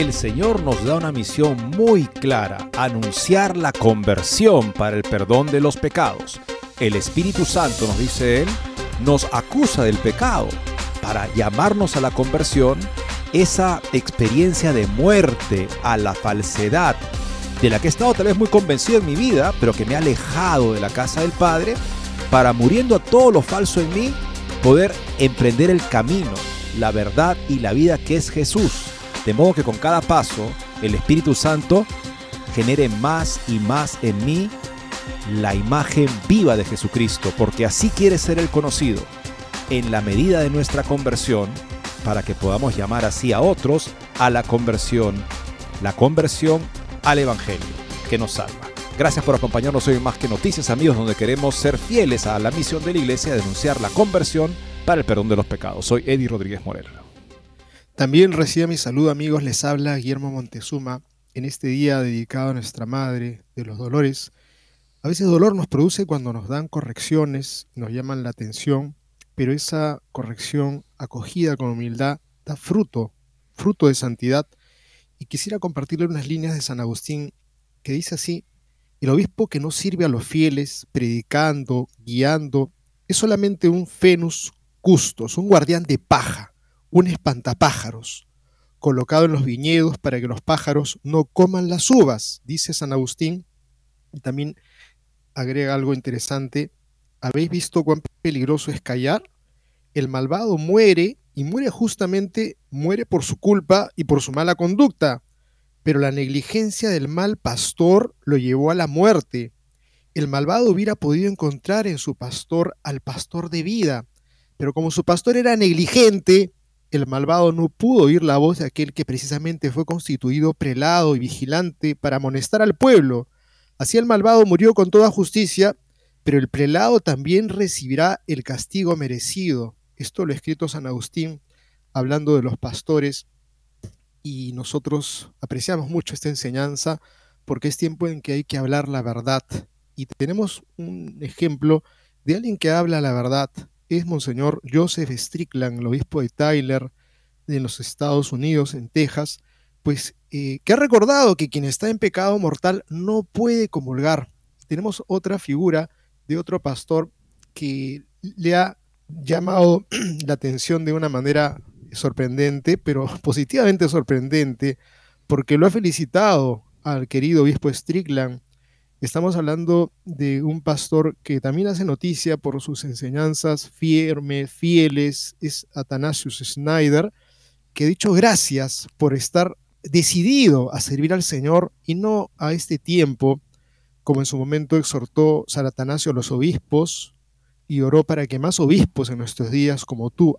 El Señor nos da una misión muy clara, anunciar la conversión para el perdón de los pecados. El Espíritu Santo, nos dice Él, nos acusa del pecado para llamarnos a la conversión, esa experiencia de muerte a la falsedad, de la que he estado tal vez muy convencido en mi vida, pero que me ha alejado de la casa del Padre, para muriendo a todo lo falso en mí, poder emprender el camino, la verdad y la vida que es Jesús. De modo que con cada paso el Espíritu Santo genere más y más en mí la imagen viva de Jesucristo, porque así quiere ser el conocido, en la medida de nuestra conversión, para que podamos llamar así a otros a la conversión, la conversión al Evangelio que nos salva. Gracias por acompañarnos hoy en Más que Noticias, amigos, donde queremos ser fieles a la misión de la Iglesia, denunciar la conversión para el perdón de los pecados. Soy Eddie Rodríguez Moreno. También reciba mi saludo, amigos. Les habla Guillermo Montezuma en este día dedicado a nuestra Madre de los Dolores. A veces dolor nos produce cuando nos dan correcciones, nos llaman la atención, pero esa corrección acogida con humildad da fruto, fruto de santidad y quisiera compartirle unas líneas de San Agustín que dice así, el obispo que no sirve a los fieles, predicando, guiando, es solamente un fenus custos, un guardián de paja, un espantapájaros, colocado en los viñedos para que los pájaros no coman las uvas, dice San Agustín. Y también agrega algo interesante, ¿habéis visto cuán peligroso es callar? El malvado muere y muere justamente, muere por su culpa y por su mala conducta. Pero la negligencia del mal pastor lo llevó a la muerte. El malvado hubiera podido encontrar en su pastor al pastor de vida, pero como su pastor era negligente, el malvado no pudo oír la voz de aquel que precisamente fue constituido prelado y vigilante para amonestar al pueblo. Así el malvado murió con toda justicia, pero el prelado también recibirá el castigo merecido. Esto lo ha escrito San Agustín hablando de los pastores y nosotros apreciamos mucho esta enseñanza porque es tiempo en que hay que hablar la verdad. Y tenemos un ejemplo de alguien que habla la verdad. Es Monseñor Joseph Strickland, el obispo de Tyler, en los Estados Unidos, en Texas, pues eh, que ha recordado que quien está en pecado mortal no puede comulgar. Tenemos otra figura de otro pastor que le ha llamado la atención de una manera sorprendente, pero positivamente sorprendente, porque lo ha felicitado al querido obispo Strickland. Estamos hablando de un pastor que también hace noticia por sus enseñanzas firmes, fieles, es Athanasius Schneider, que ha dicho gracias por estar decidido a servir al Señor y no a este tiempo, como en su momento exhortó San Atanasio a los obispos, y oró para que más obispos en nuestros días como tú,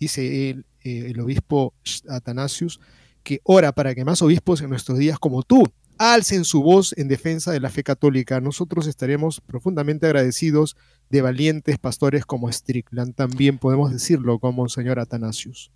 dice el, eh, el obispo Atanasius, que ora para que más obispos en nuestros días como tú alcen su voz en defensa de la fe católica. Nosotros estaremos profundamente agradecidos de valientes pastores como Strickland. También podemos decirlo como Monseñor Atanasius.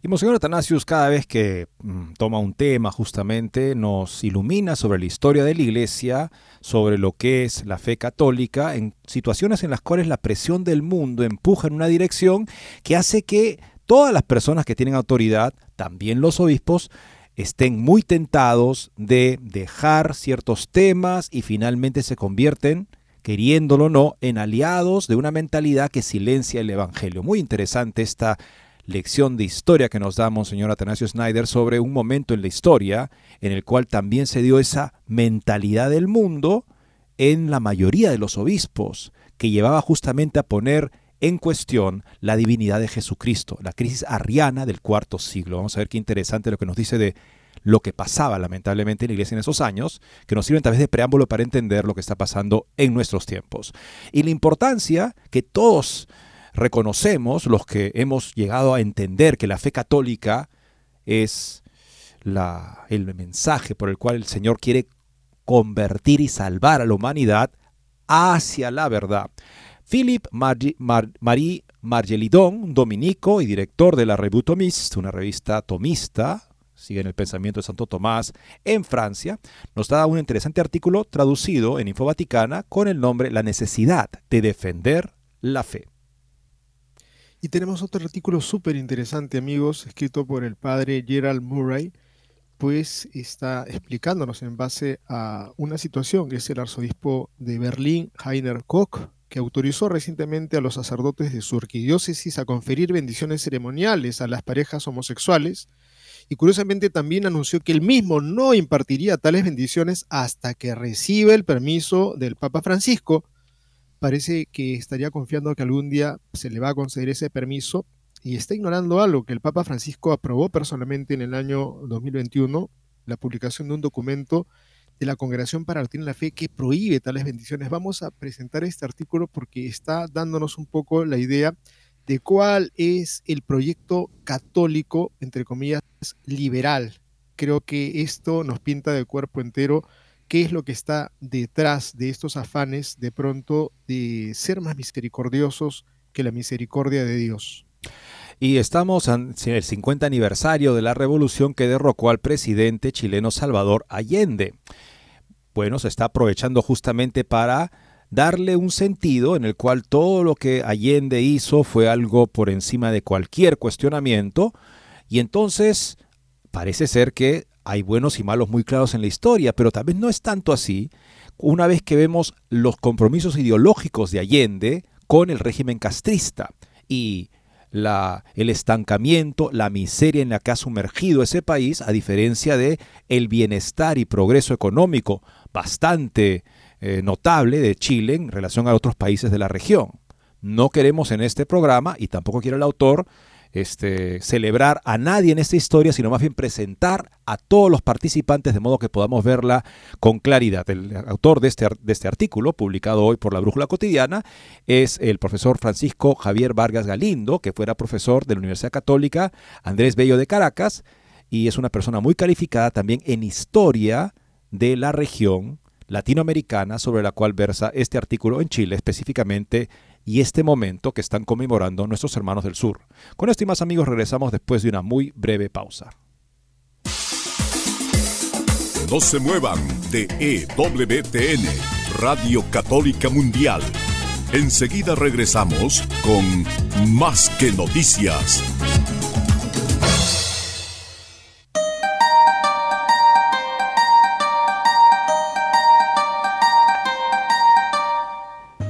Y Monseñor Atanasius, cada vez que mm, toma un tema justamente, nos ilumina sobre la historia de la Iglesia, sobre lo que es la fe católica, en situaciones en las cuales la presión del mundo empuja en una dirección que hace que todas las personas que tienen autoridad, también los obispos, estén muy tentados de dejar ciertos temas y finalmente se convierten, queriéndolo o no, en aliados de una mentalidad que silencia el Evangelio. Muy interesante esta lección de historia que nos da Monseñor Atanasio Snyder sobre un momento en la historia en el cual también se dio esa mentalidad del mundo en la mayoría de los obispos, que llevaba justamente a poner en cuestión la divinidad de Jesucristo, la crisis arriana del cuarto siglo. Vamos a ver qué interesante lo que nos dice de lo que pasaba lamentablemente en la iglesia en esos años, que nos sirven tal vez de preámbulo para entender lo que está pasando en nuestros tiempos. Y la importancia que todos reconocemos, los que hemos llegado a entender que la fe católica es el mensaje por el cual el Señor quiere convertir y salvar a la humanidad hacia la verdad. Philip Marie Margelidon, dominico y director de la Revue Thomiste, una revista tomista, sigue en el pensamiento de Santo Tomás, en Francia, nos da un interesante artículo traducido en Info Vaticana con el nombre La necesidad de defender la fe. Y tenemos otro artículo súper interesante, amigos, escrito por el padre Gerald Murray, pues está explicándonos en base a una situación que es el arzobispo de Berlín, Heiner Koch, que autorizó recientemente a los sacerdotes de su arquidiócesis a conferir bendiciones ceremoniales a las parejas homosexuales, y curiosamente también anunció que él mismo no impartiría tales bendiciones hasta que reciba el permiso del Papa Francisco. Parece que estaría confiando que algún día se le va a conceder ese permiso y está ignorando algo que el Papa Francisco aprobó personalmente en el año 2021, la publicación de un documento de la Congregación para en la Fe que prohíbe tales bendiciones. Vamos a presentar este artículo porque está dándonos un poco la idea de cuál es el proyecto católico, entre comillas, liberal. Creo que esto nos pinta de cuerpo entero qué es lo que está detrás de estos afanes de pronto de ser más misericordiosos que la misericordia de Dios. Y estamos en el 50 aniversario de la revolución que derrocó al presidente chileno Salvador Allende. Bueno, se está aprovechando justamente para darle un sentido en el cual todo lo que Allende hizo fue algo por encima de cualquier cuestionamiento. Y entonces parece ser que hay buenos y malos muy claros en la historia, pero tal vez no es tanto así una vez que vemos los compromisos ideológicos de Allende con el régimen castrista. Y el estancamiento, la miseria en la que ha sumergido ese país, a diferencia de el bienestar y progreso económico bastante eh, notable de Chile en relación a otros países de la región. No queremos en este programa, y tampoco quiere el autor, este, celebrar a nadie en esta historia, sino más bien presentar a todos los participantes de modo que podamos verla con claridad. El autor de este, de este artículo, publicado hoy por la Brújula Cotidiana, es el profesor Francisco Javier Vargas Galindo, que fuera profesor de la Universidad Católica Andrés Bello de Caracas, y es una persona muy calificada también en historia de la región latinoamericana sobre la cual versa este artículo en Chile específicamente y este momento que están conmemorando nuestros hermanos del sur. Con esto y más amigos regresamos después de una muy breve pausa. No se muevan de EWTN, Radio Católica Mundial. Enseguida regresamos con Más que Noticias.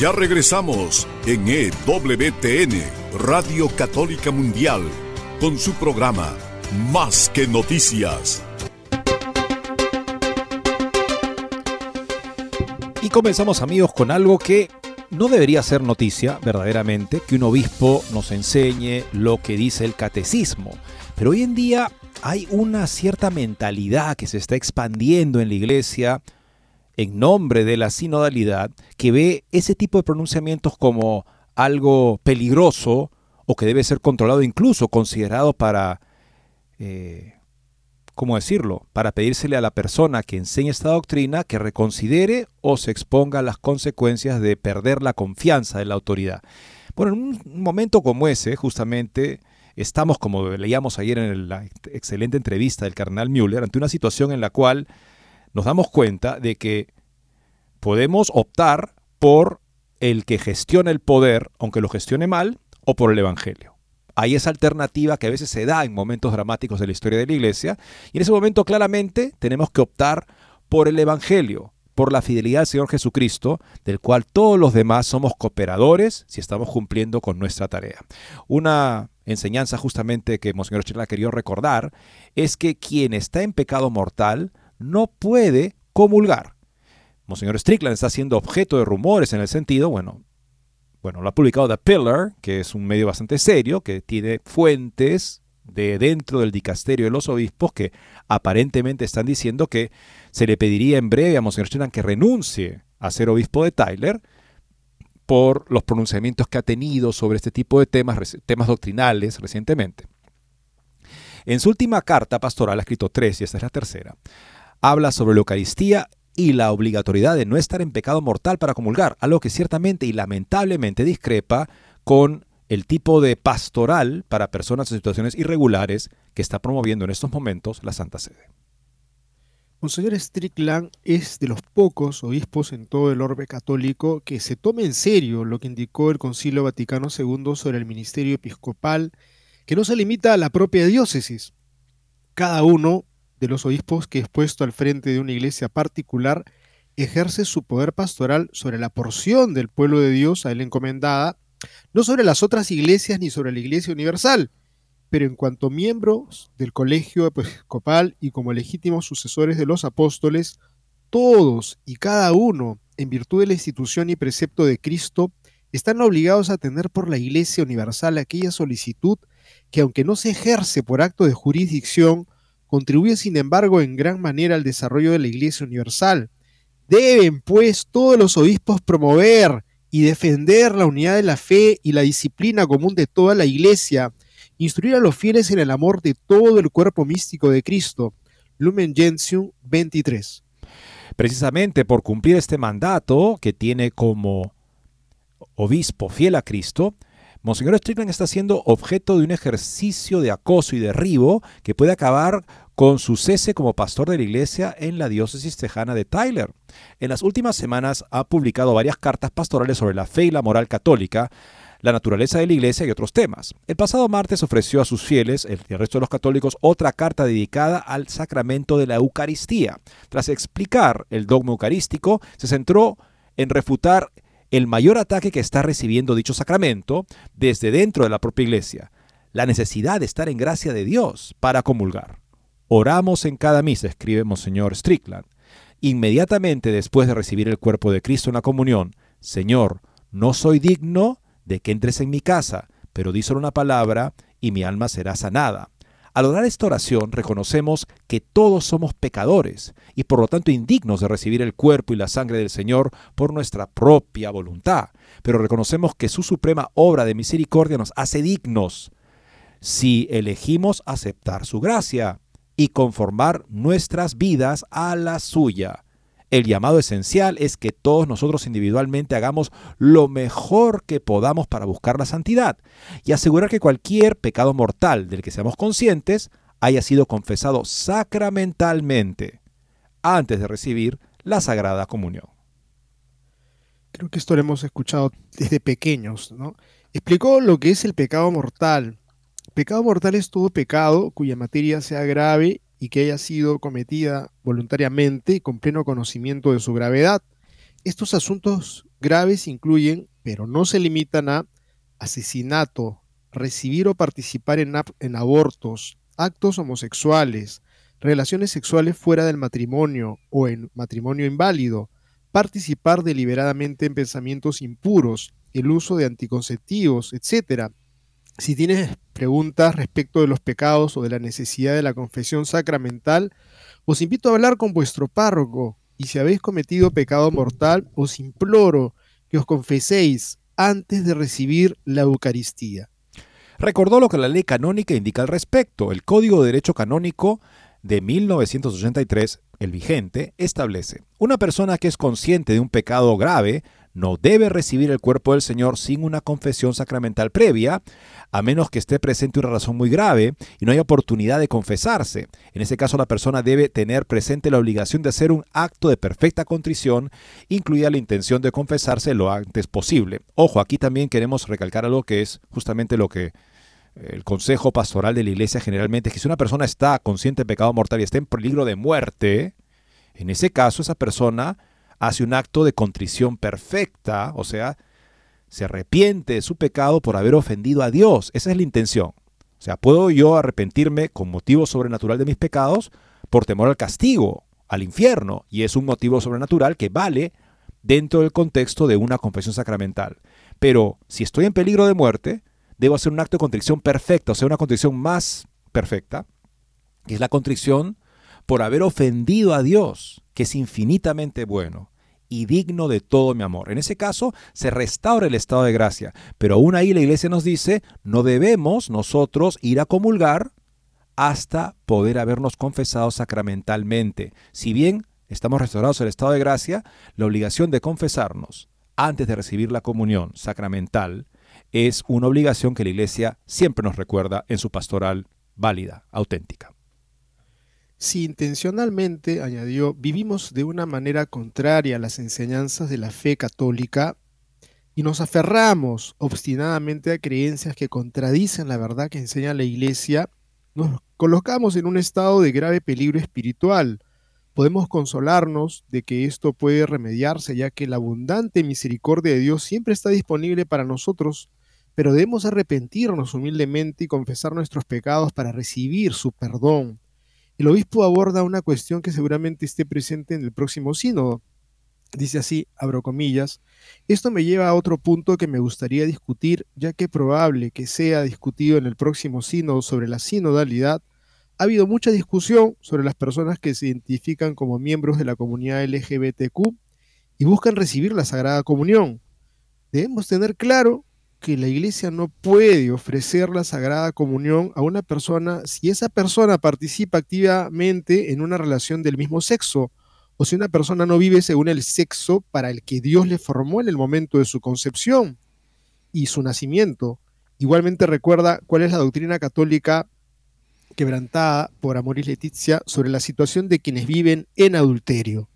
Ya regresamos en EWTN, Radio Católica Mundial, con su programa Más que Noticias. Y comenzamos amigos con algo que no debería ser noticia, verdaderamente, que un obispo nos enseñe lo que dice el catecismo. Pero hoy en día hay una cierta mentalidad que se está expandiendo en la iglesia en nombre de la sinodalidad que ve ese tipo de pronunciamientos como algo peligroso o que debe ser controlado, incluso considerado para, eh, ¿cómo decirlo?, para pedírsele a la persona que enseña esta doctrina que reconsidere o se exponga a las consecuencias de perder la confianza de la autoridad. Bueno, en un momento como ese, justamente, estamos, como leíamos ayer en la excelente entrevista del carnal Müller, ante una situación en la cual nos damos cuenta de que podemos optar por el que gestione el poder, aunque lo gestione mal, o por el Evangelio. Hay esa alternativa que a veces se da en momentos dramáticos de la historia de la Iglesia, y en ese momento claramente tenemos que optar por el Evangelio, por la fidelidad al Señor Jesucristo, del cual todos los demás somos cooperadores si estamos cumpliendo con nuestra tarea. Una enseñanza justamente que Monseñor Chela querido recordar es que quien está en pecado mortal no puede comulgar. Monseñor Strickland está siendo objeto de rumores en el sentido, bueno, bueno, lo ha publicado The Pillar, que es un medio bastante serio, que tiene fuentes de dentro del dicasterio de los obispos que aparentemente están diciendo que se le pediría en breve a Monseñor Strickland que renuncie a ser obispo de Tyler por los pronunciamientos que ha tenido sobre este tipo de temas, temas doctrinales recientemente. En su última carta pastoral, ha escrito tres, y esta es la tercera, habla sobre la Eucaristía y la obligatoriedad de no estar en pecado mortal para comulgar, algo que ciertamente y lamentablemente discrepa con el tipo de pastoral para personas en situaciones irregulares que está promoviendo en estos momentos la Santa Sede. Monseñor Strickland es de los pocos obispos en todo el orbe católico que se tome en serio lo que indicó el Concilio Vaticano II sobre el ministerio episcopal, que no se limita a la propia diócesis. Cada uno de los obispos que es puesto al frente de una iglesia particular ejerce su poder pastoral sobre la porción del pueblo de Dios a él encomendada, no sobre las otras iglesias ni sobre la iglesia universal, pero en cuanto miembros del colegio episcopal y como legítimos sucesores de los apóstoles, todos y cada uno, en virtud de la institución y precepto de Cristo, están obligados a tener por la Iglesia Universal aquella solicitud que, aunque no se ejerce por acto de jurisdicción, contribuye sin embargo en gran manera al desarrollo de la Iglesia Universal. Deben, pues, todos los obispos promover y defender la unidad de la fe y la disciplina común de toda la Iglesia, instruir a los fieles en el amor de todo el cuerpo místico de Cristo. Lumen Gentium 23. Precisamente por cumplir este mandato que tiene como obispo fiel a Cristo, Monseñor Strickland está siendo objeto de un ejercicio de acoso y derribo que puede acabar con su cese como pastor de la iglesia en la diócesis tejana de Tyler. En las últimas semanas ha publicado varias cartas pastorales sobre la fe y la moral católica, la naturaleza de la iglesia y otros temas. El pasado martes ofreció a sus fieles, el resto de los católicos, otra carta dedicada al sacramento de la Eucaristía. Tras explicar el dogma eucarístico, se centró en refutar el mayor ataque que está recibiendo dicho sacramento desde dentro de la propia iglesia, la necesidad de estar en gracia de Dios para comulgar. Oramos en cada misa, escribe Monseñor Strickland. Inmediatamente después de recibir el cuerpo de Cristo en la comunión, Señor, no soy digno de que entres en mi casa, pero di solo una palabra y mi alma será sanada. Al orar esta oración reconocemos que todos somos pecadores y por lo tanto indignos de recibir el cuerpo y la sangre del Señor por nuestra propia voluntad, pero reconocemos que su suprema obra de misericordia nos hace dignos si elegimos aceptar su gracia y conformar nuestras vidas a la suya. El llamado esencial es que todos nosotros individualmente hagamos lo mejor que podamos para buscar la santidad y asegurar que cualquier pecado mortal del que seamos conscientes haya sido confesado sacramentalmente antes de recibir la Sagrada Comunión. Creo que esto lo hemos escuchado desde pequeños, ¿no? Explicó lo que es el pecado mortal. Pecado mortal es todo pecado cuya materia sea grave y que haya sido cometida voluntariamente con pleno conocimiento de su gravedad. Estos asuntos graves incluyen, pero no se limitan a asesinato, recibir o participar en, en abortos, actos homosexuales, relaciones sexuales fuera del matrimonio o en matrimonio inválido, participar deliberadamente en pensamientos impuros, el uso de anticonceptivos, etc. Si tienes preguntas respecto de los pecados o de la necesidad de la confesión sacramental, os invito a hablar con vuestro párroco y si habéis cometido pecado mortal, os imploro que os confeséis antes de recibir la Eucaristía. Recordó lo que la ley canónica indica al respecto. El Código de Derecho Canónico de 1983, el vigente, establece, una persona que es consciente de un pecado grave no debe recibir el cuerpo del Señor sin una confesión sacramental previa, a menos que esté presente una razón muy grave y no haya oportunidad de confesarse. En ese caso, la persona debe tener presente la obligación de hacer un acto de perfecta contrición, incluida la intención de confesarse lo antes posible. Ojo, aquí también queremos recalcar algo que es justamente lo que el consejo pastoral de la iglesia generalmente es que si una persona está consciente de pecado mortal y está en peligro de muerte, en ese caso esa persona hace un acto de contrición perfecta, o sea, se arrepiente de su pecado por haber ofendido a Dios. Esa es la intención. O sea, ¿puedo yo arrepentirme con motivo sobrenatural de mis pecados por temor al castigo, al infierno? Y es un motivo sobrenatural que vale dentro del contexto de una confesión sacramental. Pero si estoy en peligro de muerte, debo hacer un acto de contrición perfecta, o sea, una contrición más perfecta, que es la contrición por haber ofendido a Dios, que es infinitamente bueno y digno de todo mi amor. En ese caso, se restaura el estado de gracia, pero aún ahí la iglesia nos dice, no debemos nosotros ir a comulgar hasta poder habernos confesado sacramentalmente. Si bien estamos restaurados el estado de gracia, la obligación de confesarnos antes de recibir la comunión sacramental es una obligación que la Iglesia siempre nos recuerda en su pastoral válida, auténtica. Si intencionalmente, añadió, vivimos de una manera contraria a las enseñanzas de la fe católica y nos aferramos obstinadamente a creencias que contradicen la verdad que enseña la Iglesia, nos colocamos en un estado de grave peligro espiritual. Podemos consolarnos de que esto puede remediarse, ya que la abundante misericordia de Dios siempre está disponible para nosotros pero debemos arrepentirnos humildemente y confesar nuestros pecados para recibir su perdón. El obispo aborda una cuestión que seguramente esté presente en el próximo sínodo. Dice así, abro comillas, esto me lleva a otro punto que me gustaría discutir, ya que es probable que sea discutido en el próximo sínodo sobre la sinodalidad. Ha habido mucha discusión sobre las personas que se identifican como miembros de la comunidad LGBTQ y buscan recibir la Sagrada Comunión. Debemos tener claro que la iglesia no puede ofrecer la Sagrada Comunión a una persona si esa persona participa activamente en una relación del mismo sexo o si una persona no vive según el sexo para el que Dios le formó en el momento de su concepción y su nacimiento. Igualmente recuerda cuál es la doctrina católica quebrantada por Amoris Leticia sobre la situación de quienes viven en adulterio.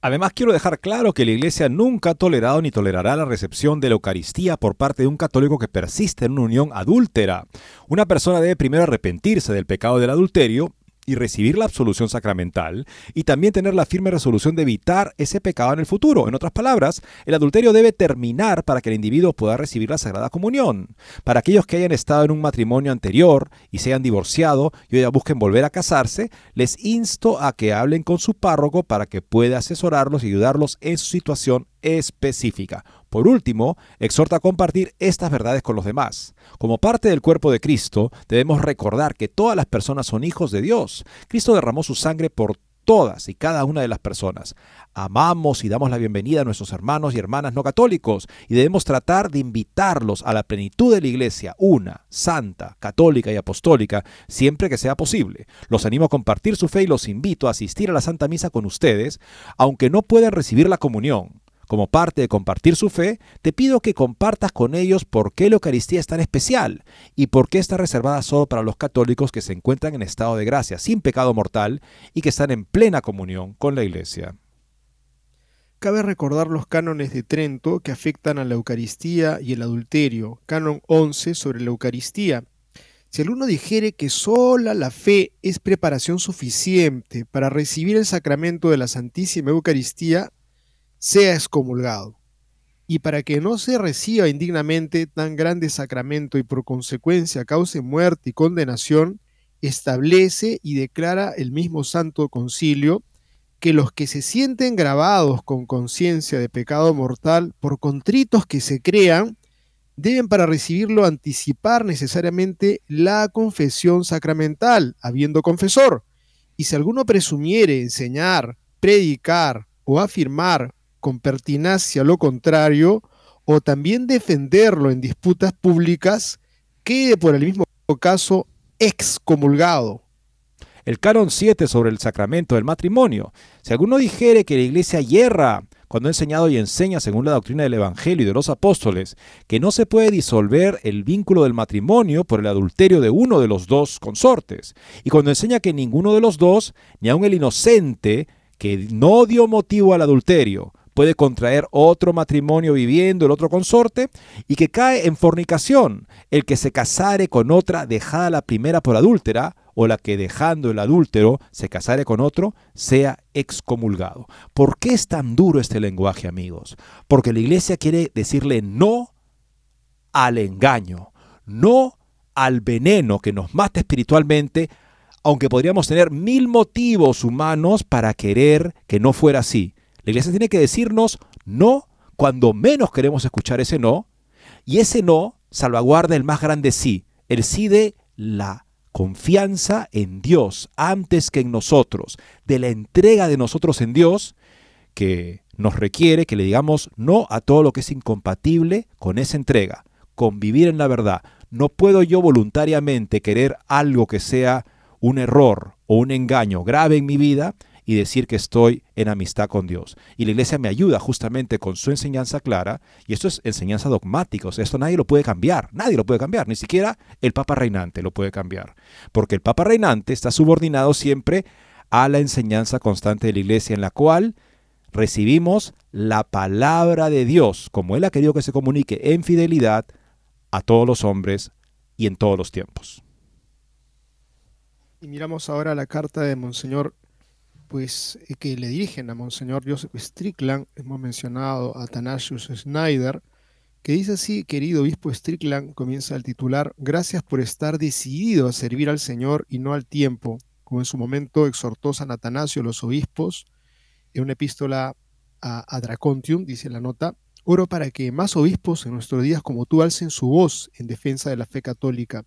Además, quiero dejar claro que la Iglesia nunca ha tolerado ni tolerará la recepción de la Eucaristía por parte de un católico que persiste en una unión adúltera. Una persona debe primero arrepentirse del pecado del adulterio y recibir la absolución sacramental y también tener la firme resolución de evitar ese pecado en el futuro. En otras palabras, el adulterio debe terminar para que el individuo pueda recibir la Sagrada Comunión. Para aquellos que hayan estado en un matrimonio anterior y se hayan divorciado y hoy busquen volver a casarse, les insto a que hablen con su párroco para que pueda asesorarlos y ayudarlos en su situación específica. Por último, exhorta a compartir estas verdades con los demás. Como parte del cuerpo de Cristo, debemos recordar que todas las personas son hijos de Dios. Cristo derramó su sangre por todas y cada una de las personas. Amamos y damos la bienvenida a nuestros hermanos y hermanas no católicos y debemos tratar de invitarlos a la plenitud de la iglesia, una, santa, católica y apostólica, siempre que sea posible. Los animo a compartir su fe y los invito a asistir a la Santa Misa con ustedes, aunque no puedan recibir la comunión. Como parte de compartir su fe, te pido que compartas con ellos por qué la Eucaristía es tan especial y por qué está reservada solo para los católicos que se encuentran en estado de gracia, sin pecado mortal y que están en plena comunión con la Iglesia. Cabe recordar los cánones de Trento que afectan a la Eucaristía y el adulterio. Canon 11 sobre la Eucaristía. Si alguno dijere que sola la fe es preparación suficiente para recibir el sacramento de la Santísima Eucaristía, sea excomulgado. Y para que no se reciba indignamente tan grande sacramento y por consecuencia cause muerte y condenación, establece y declara el mismo Santo Concilio que los que se sienten grabados con conciencia de pecado mortal, por contritos que se crean, deben para recibirlo anticipar necesariamente la confesión sacramental, habiendo confesor. Y si alguno presumiere enseñar, predicar o afirmar con pertinacia lo contrario, o también defenderlo en disputas públicas, quede por el mismo caso excomulgado. El canon 7 sobre el sacramento del matrimonio. Si alguno dijere que la iglesia hierra cuando ha enseñado y enseña según la doctrina del Evangelio y de los apóstoles que no se puede disolver el vínculo del matrimonio por el adulterio de uno de los dos consortes, y cuando enseña que ninguno de los dos, ni aun el inocente, que no dio motivo al adulterio, puede contraer otro matrimonio viviendo el otro consorte y que cae en fornicación el que se casare con otra dejada la primera por adúltera o la que dejando el adúltero se casare con otro sea excomulgado. ¿Por qué es tan duro este lenguaje, amigos? Porque la iglesia quiere decirle no al engaño, no al veneno que nos mata espiritualmente, aunque podríamos tener mil motivos humanos para querer que no fuera así. La iglesia tiene que decirnos no cuando menos queremos escuchar ese no, y ese no salvaguarda el más grande sí, el sí de la confianza en Dios antes que en nosotros, de la entrega de nosotros en Dios, que nos requiere que le digamos no a todo lo que es incompatible con esa entrega, convivir en la verdad. No puedo yo voluntariamente querer algo que sea un error o un engaño grave en mi vida y decir que estoy en amistad con Dios. Y la iglesia me ayuda justamente con su enseñanza clara, y esto es enseñanza dogmática, esto nadie lo puede cambiar, nadie lo puede cambiar, ni siquiera el Papa reinante lo puede cambiar, porque el Papa reinante está subordinado siempre a la enseñanza constante de la iglesia en la cual recibimos la palabra de Dios, como Él ha querido que se comunique en fidelidad a todos los hombres y en todos los tiempos. Y miramos ahora la carta de Monseñor pues, eh, que le dirigen a Monseñor Joseph Strickland, hemos mencionado a Athanasius Schneider, que dice así, querido obispo Strickland, comienza el titular, gracias por estar decidido a servir al Señor y no al tiempo, como en su momento exhortó San Atanasio los obispos, en una epístola a Dracontium, dice la nota, oro para que más obispos en nuestros días como tú alcen su voz en defensa de la fe católica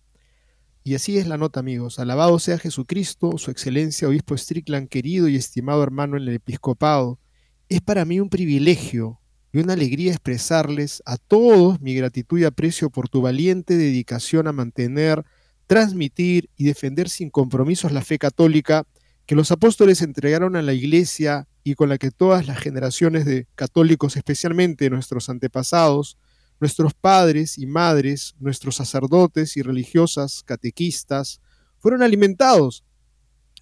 y así es la nota, amigos. Alabado sea Jesucristo, su excelencia, obispo Strickland, querido y estimado hermano en el episcopado. Es para mí un privilegio y una alegría expresarles a todos mi gratitud y aprecio por tu valiente dedicación a mantener, transmitir y defender sin compromisos la fe católica que los apóstoles entregaron a la Iglesia y con la que todas las generaciones de católicos, especialmente nuestros antepasados, Nuestros padres y madres, nuestros sacerdotes y religiosas, catequistas, fueron alimentados.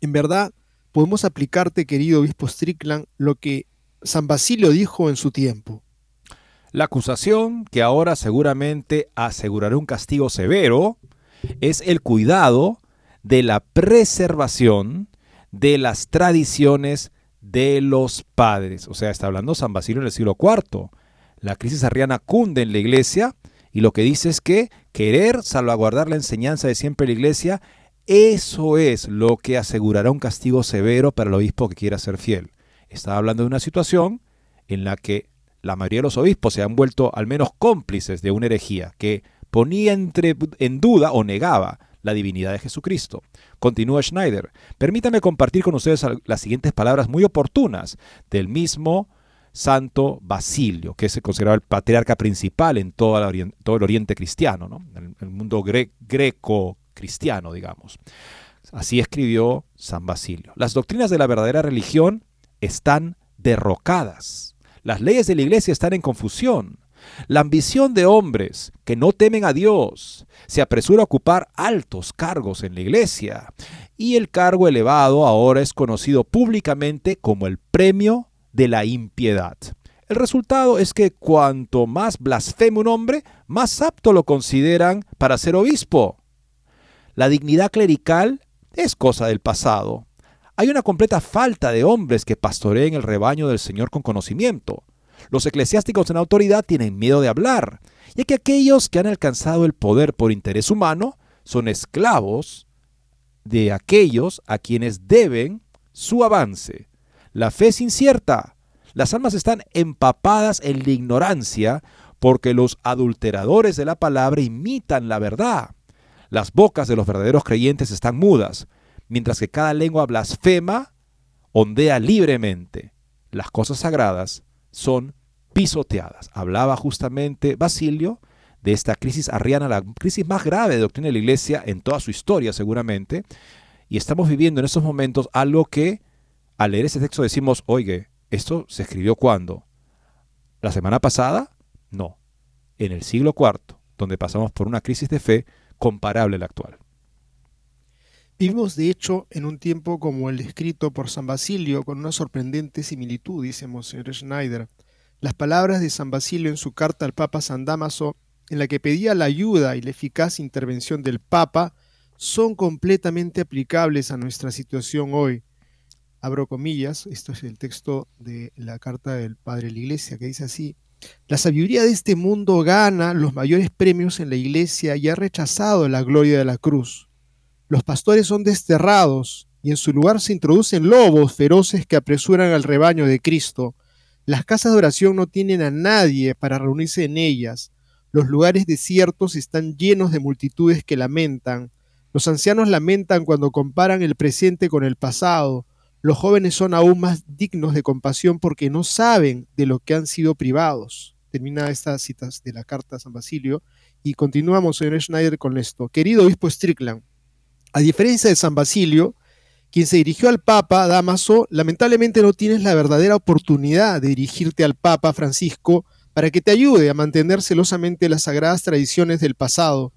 En verdad, podemos aplicarte, querido obispo Strickland, lo que San Basilio dijo en su tiempo. La acusación, que ahora seguramente asegurará un castigo severo, es el cuidado de la preservación de las tradiciones de los padres. O sea, está hablando San Basilio en el siglo IV. La crisis arriana cunde en la iglesia y lo que dice es que querer salvaguardar la enseñanza de siempre la iglesia, eso es lo que asegurará un castigo severo para el obispo que quiera ser fiel. Está hablando de una situación en la que la mayoría de los obispos se han vuelto al menos cómplices de una herejía que ponía en duda o negaba la divinidad de Jesucristo. Continúa Schneider. Permítame compartir con ustedes las siguientes palabras muy oportunas del mismo Santo Basilio, que es considerado el patriarca principal en todo el Oriente, cristiano, ¿no? en el mundo greco-cristiano, digamos. Así escribió San Basilio. Las doctrinas de la verdadera religión están derrocadas. Las leyes de la iglesia están en confusión. La ambición de hombres que no temen a Dios se apresura a ocupar altos cargos en la iglesia. Y el cargo elevado ahora es conocido públicamente como el premio de la impiedad. El resultado es que cuanto más blasfeme un hombre, más apto lo consideran para ser obispo. La dignidad clerical es cosa del pasado. Hay una completa falta de hombres que pastoreen el rebaño del Señor con conocimiento. Los eclesiásticos en autoridad tienen miedo de hablar, ya que aquellos que han alcanzado el poder por interés humano son esclavos de aquellos a quienes deben su avance. La fe es incierta. Las almas están empapadas en la ignorancia porque los adulteradores de la palabra imitan la verdad. Las bocas de los verdaderos creyentes están mudas, mientras que cada lengua blasfema ondea libremente. Las cosas sagradas son pisoteadas. Hablaba justamente Basilio de esta crisis arriana, la crisis más grave de doctrina de la iglesia en toda su historia seguramente, y estamos viviendo en estos momentos algo que al leer ese texto decimos, oye, ¿esto se escribió cuándo? ¿La semana pasada? No, en el siglo IV, donde pasamos por una crisis de fe comparable a la actual. Vivimos, de hecho, en un tiempo como el descrito por San Basilio, con una sorprendente similitud, dice Monseñor Schneider. Las palabras de San Basilio en su carta al Papa San Damaso, en la que pedía la ayuda y la eficaz intervención del Papa, son completamente aplicables a nuestra situación hoy. Abro comillas, esto es el texto de la carta del Padre de la Iglesia, que dice así, la sabiduría de este mundo gana los mayores premios en la Iglesia y ha rechazado la gloria de la cruz los pastores son desterrados y en su lugar se introducen lobos feroces que apresuran al rebaño de Cristo. Las casas de oración no tienen a nadie para reunirse en ellas. Los lugares desiertos están llenos de multitudes que lamentan. Los ancianos lamentan cuando comparan el presente con el pasado. Los jóvenes son aún más dignos de compasión porque no saben de lo que han sido privados. Termina estas citas de la carta a San Basilio y continuamos, señor Schneider, con esto. Querido obispo Strickland, a diferencia de San Basilio, quien se dirigió al Papa, Damaso, lamentablemente no tienes la verdadera oportunidad de dirigirte al Papa Francisco para que te ayude a mantener celosamente las sagradas tradiciones del pasado.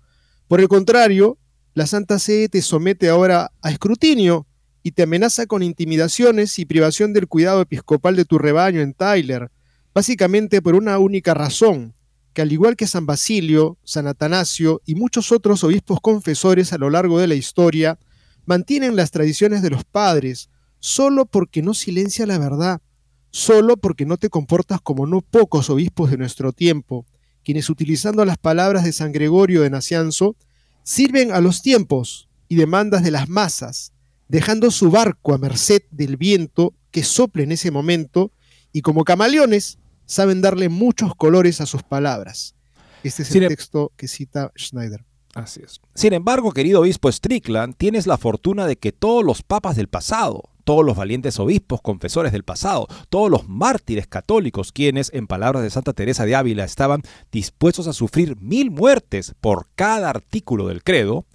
Por el contrario, la Santa Sede te somete ahora a escrutinio y te amenaza con intimidaciones y privación del cuidado episcopal de tu rebaño en Tyler, básicamente por una única razón, que al igual que San Basilio, San Atanasio y muchos otros obispos confesores a lo largo de la historia, mantienen las tradiciones de los padres solo porque no silencia la verdad, solo porque no te comportas como no pocos obispos de nuestro tiempo, quienes utilizando las palabras de San Gregorio de Nacianzo, sirven a los tiempos y demandas de las masas, dejando su barco a merced del viento que sople en ese momento, y como camaleones saben darle muchos colores a sus palabras. Este es el em- texto que cita Schneider. Así es. Sin embargo, querido obispo Strickland, tienes la fortuna de que todos los papas del pasado, todos los valientes obispos confesores del pasado, todos los mártires católicos, quienes, en palabras de Santa Teresa de Ávila, estaban dispuestos a sufrir mil muertes por cada artículo del credo,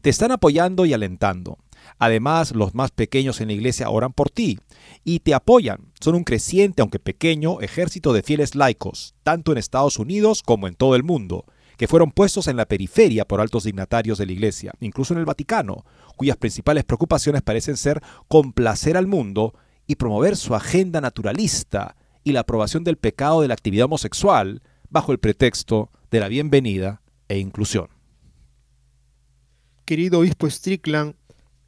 te están apoyando y alentando. Además, los más pequeños en la iglesia oran por ti y te apoyan. Son un creciente, aunque pequeño, ejército de fieles laicos, tanto en Estados Unidos como en todo el mundo, que fueron puestos en la periferia por altos dignatarios de la iglesia, incluso en el Vaticano, cuyas principales preocupaciones parecen ser complacer al mundo y promover su agenda naturalista y la aprobación del pecado de la actividad homosexual bajo el pretexto de la bienvenida e inclusión. Querido obispo Strickland,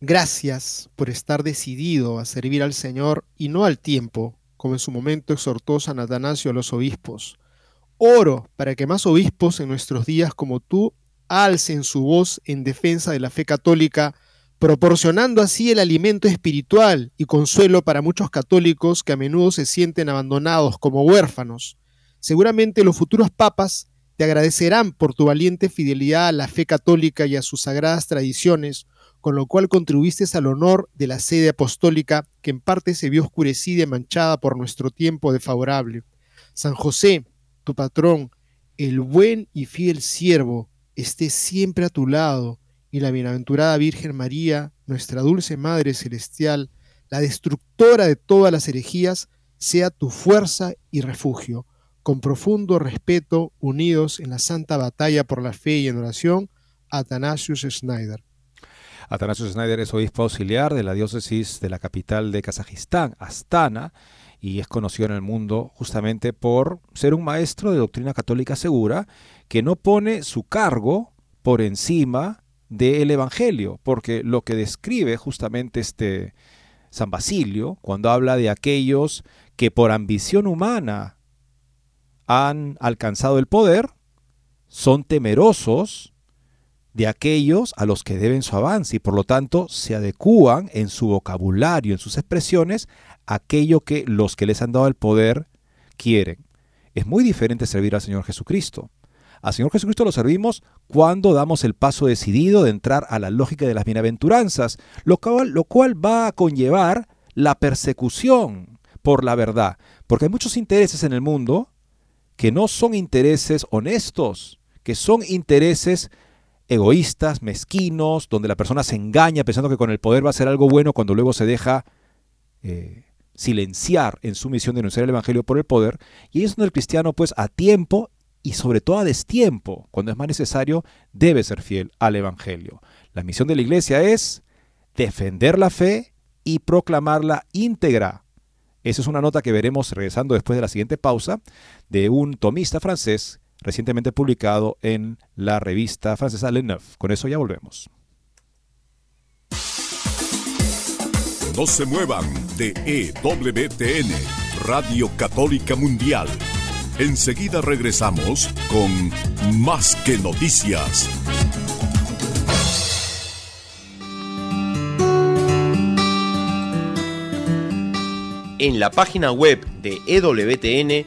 Gracias por estar decidido a servir al Señor y no al tiempo, como en su momento exhortó San Atanasio a los obispos. Oro para que más obispos en nuestros días como tú alcen su voz en defensa de la fe católica, proporcionando así el alimento espiritual y consuelo para muchos católicos que a menudo se sienten abandonados como huérfanos. Seguramente los futuros papas te agradecerán por tu valiente fidelidad a la fe católica y a sus sagradas tradiciones, con lo cual contribuiste al honor de la sede apostólica que en parte se vio oscurecida y manchada por nuestro tiempo desfavorable. San José, tu patrón, el buen y fiel siervo, esté siempre a tu lado, y la bienaventurada Virgen María, nuestra dulce Madre Celestial, la destructora de todas las herejías, sea tu fuerza y refugio. Con profundo respeto, unidos en la santa batalla por la fe y en oración, Athanasius Schneider. Atanasio Schneider es obispo auxiliar de la diócesis de la capital de Kazajistán, Astana, y es conocido en el mundo justamente por ser un maestro de doctrina católica segura que no pone su cargo por encima del Evangelio, porque lo que describe justamente este San Basilio, cuando habla de aquellos que por ambición humana han alcanzado el poder, son temerosos de aquellos a los que deben su avance y por lo tanto se adecúan en su vocabulario, en sus expresiones, aquello que los que les han dado el poder quieren. Es muy diferente servir al Señor Jesucristo. Al Señor Jesucristo lo servimos cuando damos el paso decidido de entrar a la lógica de las bienaventuranzas, lo cual, lo cual va a conllevar la persecución por la verdad. Porque hay muchos intereses en el mundo que no son intereses honestos, que son intereses egoístas, mezquinos, donde la persona se engaña pensando que con el poder va a hacer algo bueno cuando luego se deja eh, silenciar en su misión de anunciar el Evangelio por el poder. Y es donde el cristiano, pues a tiempo y sobre todo a destiempo, cuando es más necesario, debe ser fiel al Evangelio. La misión de la iglesia es defender la fe y proclamarla íntegra. Esa es una nota que veremos regresando después de la siguiente pausa de un tomista francés recientemente publicado en la revista francesa Le Neuf. Con eso ya volvemos. No se muevan de EWTN, Radio Católica Mundial. Enseguida regresamos con Más que Noticias. En la página web de EWTN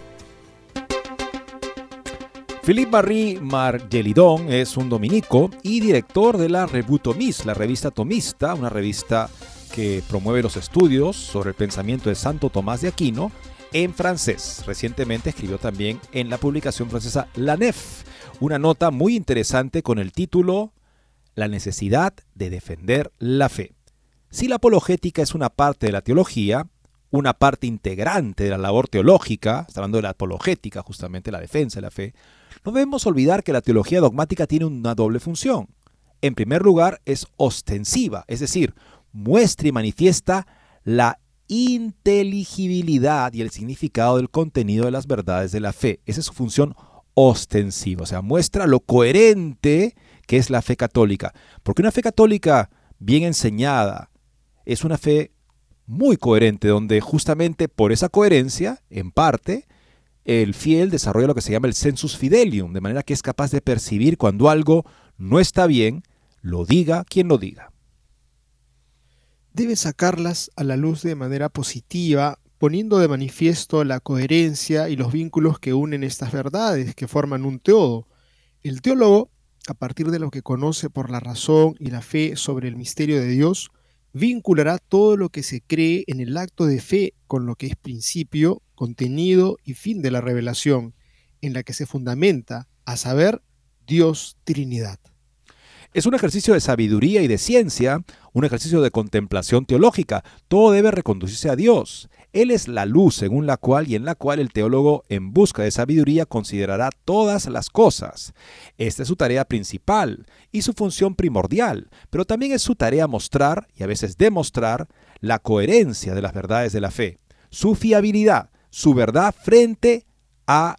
Philippe Marie Margelidon es un dominico y director de la Revue Tomis, la revista tomista, una revista que promueve los estudios sobre el pensamiento de Santo Tomás de Aquino en francés. Recientemente escribió también en la publicación francesa La Nef una nota muy interesante con el título La necesidad de defender la fe. Si la apologética es una parte de la teología, una parte integrante de la labor teológica, está hablando de la apologética, justamente la defensa de la fe, no debemos olvidar que la teología dogmática tiene una doble función. En primer lugar, es ostensiva, es decir, muestra y manifiesta la inteligibilidad y el significado del contenido de las verdades de la fe. Esa es su función ostensiva, o sea, muestra lo coherente que es la fe católica. Porque una fe católica bien enseñada es una fe muy coherente, donde justamente por esa coherencia, en parte, el fiel desarrolla lo que se llama el sensus fidelium, de manera que es capaz de percibir cuando algo no está bien, lo diga quien lo diga debe sacarlas a la luz de manera positiva, poniendo de manifiesto la coherencia y los vínculos que unen estas verdades, que forman un teodo. El teólogo, a partir de lo que conoce por la razón y la fe sobre el misterio de Dios, vinculará todo lo que se cree en el acto de fe con lo que es principio, contenido y fin de la revelación, en la que se fundamenta, a saber, Dios Trinidad. Es un ejercicio de sabiduría y de ciencia, un ejercicio de contemplación teológica. Todo debe reconducirse a Dios. Él es la luz según la cual y en la cual el teólogo en busca de sabiduría considerará todas las cosas. Esta es su tarea principal y su función primordial, pero también es su tarea mostrar y a veces demostrar la coherencia de las verdades de la fe, su fiabilidad, su verdad frente a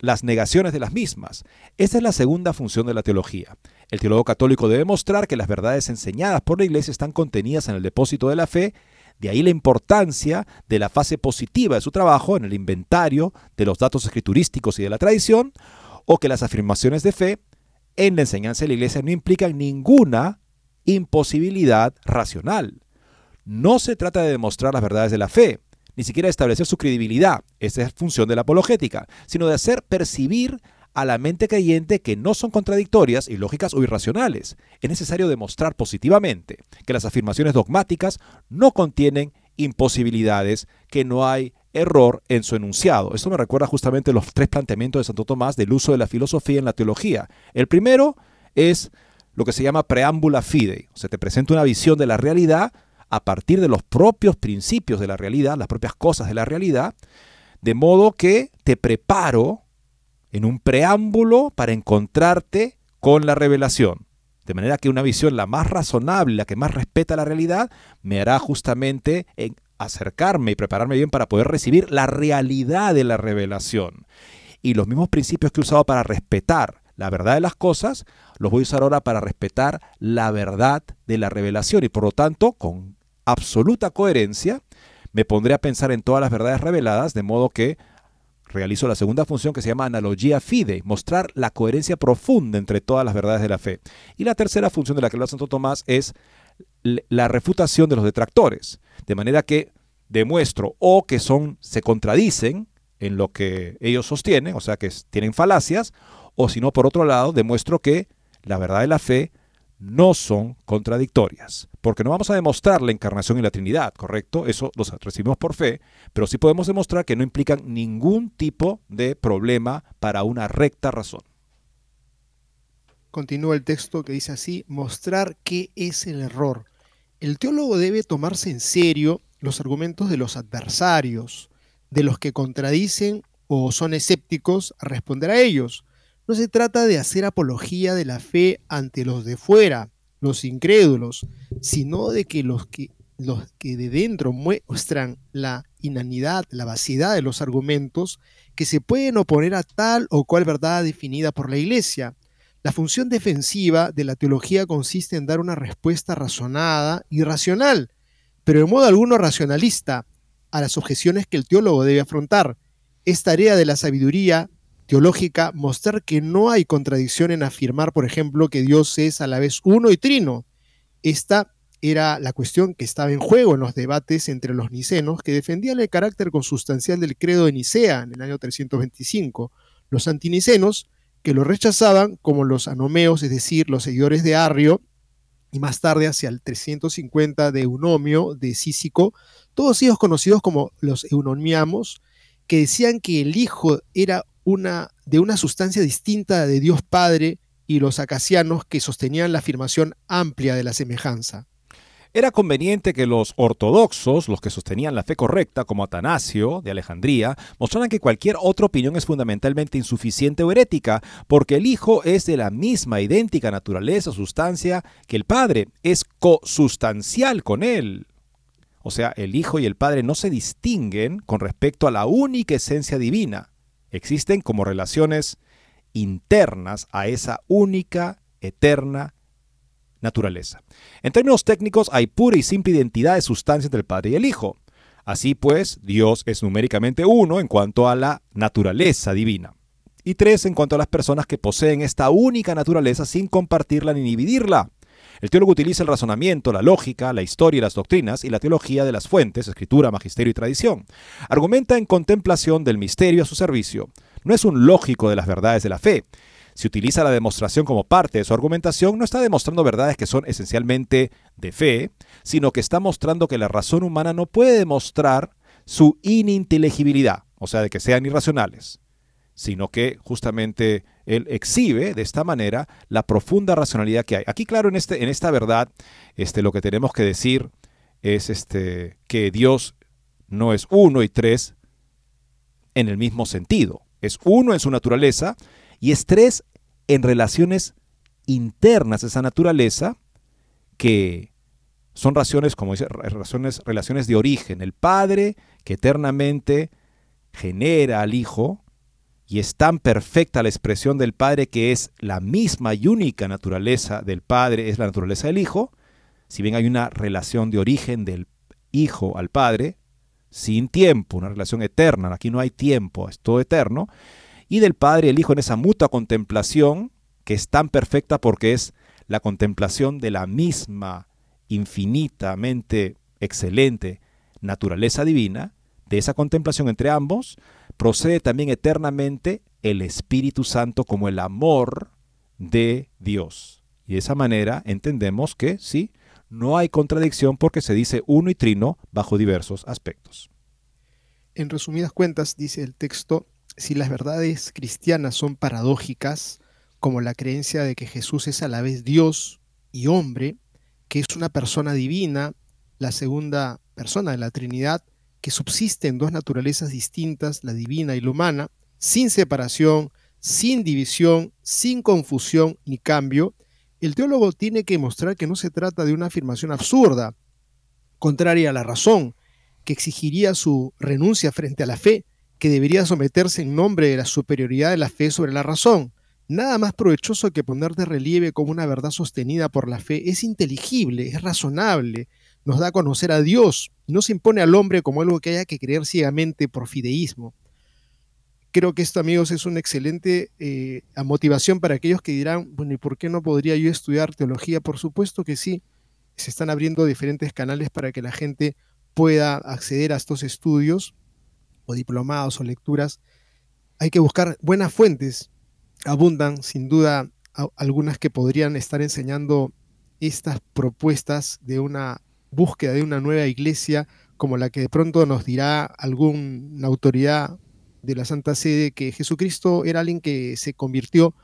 las negaciones de las mismas. Esta es la segunda función de la teología. El teólogo católico debe mostrar que las verdades enseñadas por la Iglesia están contenidas en el depósito de la fe, de ahí la importancia de la fase positiva de su trabajo en el inventario de los datos escriturísticos y de la tradición, o que las afirmaciones de fe en la enseñanza de la Iglesia no implican ninguna imposibilidad racional. No se trata de demostrar las verdades de la fe, ni siquiera de establecer su credibilidad, esa es función de la apologética, sino de hacer percibir a la mente creyente que no son contradictorias, ilógicas o irracionales. Es necesario demostrar positivamente que las afirmaciones dogmáticas no contienen imposibilidades, que no hay error en su enunciado. Esto me recuerda justamente los tres planteamientos de Santo Tomás del uso de la filosofía en la teología. El primero es lo que se llama preámbula fidei, o sea, te presenta una visión de la realidad a partir de los propios principios de la realidad, las propias cosas de la realidad, de modo que te preparo en un preámbulo para encontrarte con la revelación. De manera que una visión la más razonable, la que más respeta la realidad, me hará justamente en acercarme y prepararme bien para poder recibir la realidad de la revelación. Y los mismos principios que he usado para respetar la verdad de las cosas, los voy a usar ahora para respetar la verdad de la revelación. Y por lo tanto, con absoluta coherencia, me pondré a pensar en todas las verdades reveladas, de modo que realizo la segunda función que se llama analogía fide, mostrar la coherencia profunda entre todas las verdades de la fe. Y la tercera función de la que habla Santo Tomás es la refutación de los detractores, de manera que demuestro o que son se contradicen en lo que ellos sostienen, o sea que tienen falacias, o si no por otro lado demuestro que la verdad de la fe no son contradictorias, porque no vamos a demostrar la encarnación y la Trinidad, ¿correcto? Eso lo recibimos por fe, pero sí podemos demostrar que no implican ningún tipo de problema para una recta razón. Continúa el texto que dice así, mostrar qué es el error. El teólogo debe tomarse en serio los argumentos de los adversarios, de los que contradicen o son escépticos, a responder a ellos. No se trata de hacer apología de la fe ante los de fuera, los incrédulos, sino de que los que, los que de dentro muestran la inanidad, la vaciedad de los argumentos que se pueden oponer a tal o cual verdad definida por la Iglesia. La función defensiva de la teología consiste en dar una respuesta razonada y racional, pero de modo alguno racionalista, a las objeciones que el teólogo debe afrontar. Es tarea de la sabiduría teológica mostrar que no hay contradicción en afirmar, por ejemplo, que Dios es a la vez uno y trino. Esta era la cuestión que estaba en juego en los debates entre los nicenos, que defendían el carácter consustancial del credo de Nicea en el año 325. Los antinicenos, que lo rechazaban como los anomeos, es decir, los seguidores de Arrio, y más tarde hacia el 350 de Eunomio, de Cícico, todos ellos conocidos como los eunomiamos, que decían que el Hijo era una, de una sustancia distinta de Dios Padre y los acacianos que sostenían la afirmación amplia de la semejanza. Era conveniente que los ortodoxos, los que sostenían la fe correcta, como Atanasio de Alejandría, mostraran que cualquier otra opinión es fundamentalmente insuficiente o herética, porque el Hijo es de la misma idéntica naturaleza o sustancia que el Padre, es cosustancial con él. O sea, el Hijo y el Padre no se distinguen con respecto a la única esencia divina existen como relaciones internas a esa única, eterna naturaleza. En términos técnicos, hay pura y simple identidad de sustancia entre el Padre y el Hijo. Así pues, Dios es numéricamente uno en cuanto a la naturaleza divina, y tres en cuanto a las personas que poseen esta única naturaleza sin compartirla ni dividirla. El teólogo utiliza el razonamiento, la lógica, la historia y las doctrinas y la teología de las fuentes, escritura, magisterio y tradición. Argumenta en contemplación del misterio a su servicio. No es un lógico de las verdades de la fe. Si utiliza la demostración como parte de su argumentación, no está demostrando verdades que son esencialmente de fe, sino que está mostrando que la razón humana no puede demostrar su ininteligibilidad, o sea, de que sean irracionales sino que justamente él exhibe de esta manera la profunda racionalidad que hay. Aquí, claro, en, este, en esta verdad, este, lo que tenemos que decir es este, que Dios no es uno y tres en el mismo sentido. Es uno en su naturaleza y es tres en relaciones internas de esa naturaleza que son razones, como dice, razones, relaciones de origen. El Padre que eternamente genera al Hijo, y es tan perfecta la expresión del Padre que es la misma y única naturaleza del Padre, es la naturaleza del Hijo, si bien hay una relación de origen del Hijo al Padre, sin tiempo, una relación eterna, aquí no hay tiempo, es todo eterno, y del Padre y el Hijo en esa mutua contemplación, que es tan perfecta porque es la contemplación de la misma infinitamente excelente naturaleza divina, de esa contemplación entre ambos, procede también eternamente el Espíritu Santo como el amor de Dios. Y de esa manera entendemos que sí, no hay contradicción porque se dice uno y trino bajo diversos aspectos. En resumidas cuentas, dice el texto, si las verdades cristianas son paradójicas, como la creencia de que Jesús es a la vez Dios y hombre, que es una persona divina, la segunda persona de la Trinidad, que subsiste en dos naturalezas distintas, la divina y la humana, sin separación, sin división, sin confusión ni cambio, el teólogo tiene que mostrar que no se trata de una afirmación absurda, contraria a la razón, que exigiría su renuncia frente a la fe, que debería someterse en nombre de la superioridad de la fe sobre la razón. Nada más provechoso que poner de relieve como una verdad sostenida por la fe es inteligible, es razonable, nos da a conocer a Dios, no se impone al hombre como algo que haya que creer ciegamente por fideísmo. Creo que esto, amigos, es una excelente eh, motivación para aquellos que dirán, bueno, ¿y por qué no podría yo estudiar teología? Por supuesto que sí, se están abriendo diferentes canales para que la gente pueda acceder a estos estudios o diplomados o lecturas. Hay que buscar buenas fuentes, abundan sin duda algunas que podrían estar enseñando estas propuestas de una búsqueda de una nueva iglesia como la que de pronto nos dirá alguna autoridad de la Santa Sede que Jesucristo era alguien que se convirtió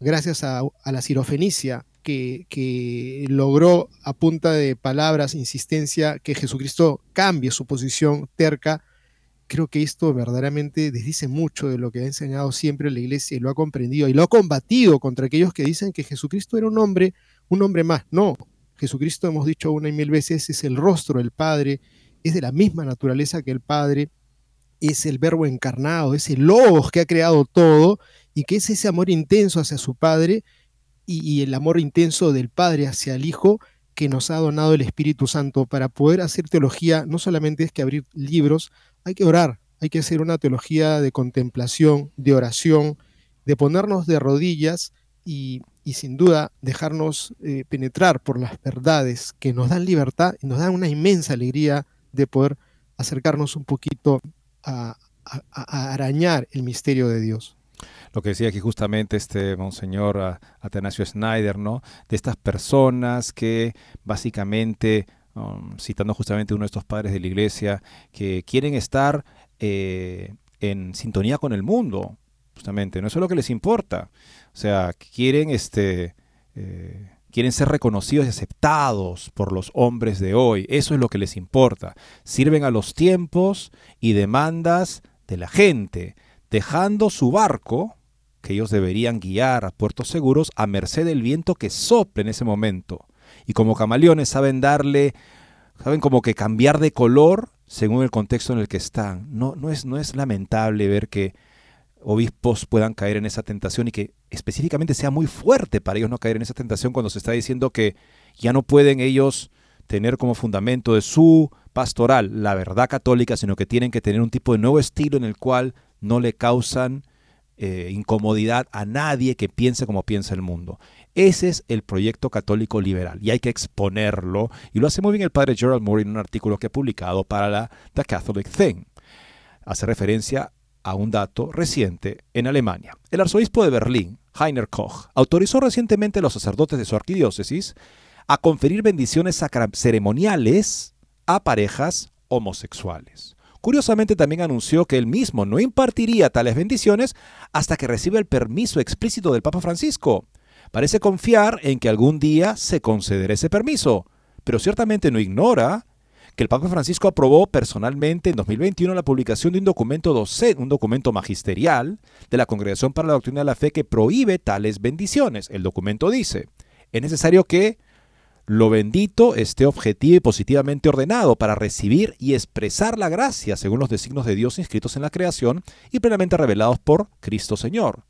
gracias a, la sirofenicia, que, que, logró a punta de palabras, insistencia, que Jesucristo cambie su posición terca. Creo que esto verdaderamente desdice mucho de lo que ha enseñado siempre la iglesia y lo ha comprendido y lo ha combatido contra aquellos que dicen que Jesucristo era un hombre, un hombre más. No, Jesucristo, hemos dicho una y mil veces, es el rostro del Padre, es de la misma naturaleza que el Padre, es el verbo encarnado, es el logos que ha creado todo y que es ese amor intenso hacia su Padre y, el amor intenso del Padre hacia el Hijo que nos ha donado el Espíritu Santo para poder hacer teología. No solamente es que abrir libros, hay que orar, hay que hacer una teología de contemplación, de oración, de ponernos de rodillas y, sin duda dejarnos eh, penetrar por las verdades que nos dan libertad y nos dan una inmensa alegría de poder acercarnos un poquito a, arañar el misterio de Dios lo que decía aquí justamente este monseñor Atanasio Schneider, ¿no? De estas personas que básicamente, um, citando justamente uno de estos padres de la iglesia, que quieren estar eh, en sintonía con el mundo, justamente, no es lo que les importa. O sea, quieren, este, eh, quieren ser reconocidos y aceptados por los hombres de hoy. Eso es lo que les importa. Sirven a los tiempos y demandas de la gente, dejando su barco, que ellos deberían guiar a puertos seguros, a merced del viento que sople en ese momento. Y como camaleones saben darle, saben como que cambiar de color según el contexto en el que están. No, no, es, no es lamentable ver que obispos puedan caer en esa tentación y que específicamente sea muy fuerte para ellos no caer en esa tentación cuando se está diciendo que ya no pueden ellos tener como fundamento de su pastoral la verdad católica, sino que tienen que tener un tipo de nuevo estilo en el cual no le causan eh, incomodidad a nadie que piense como piensa el mundo. Ese es el proyecto católico liberal y hay que exponerlo y lo hace muy bien el padre Gerald Moore en un artículo que ha publicado para la The Catholic Thing. Hace referencia a un dato reciente en Alemania. El arzobispo de Berlín, Heiner Koch, autorizó recientemente a los sacerdotes de su arquidiócesis a conferir bendiciones ceremoniales a parejas homosexuales. Curiosamente también anunció que él mismo no impartiría tales bendiciones hasta que reciba el permiso explícito del Papa Francisco. Parece confiar en que algún día se concederá ese permiso, pero ciertamente no ignora que el Papa Francisco aprobó personalmente en 2021 la publicación de un documento docente, un documento magisterial de la Congregación para la Doctrina de la Fe que prohíbe tales bendiciones. El documento dice, es necesario que lo bendito esté objetivo y positivamente ordenado para recibir y expresar la gracia según los designios de Dios inscritos en la creación y plenamente revelados por Cristo Señor.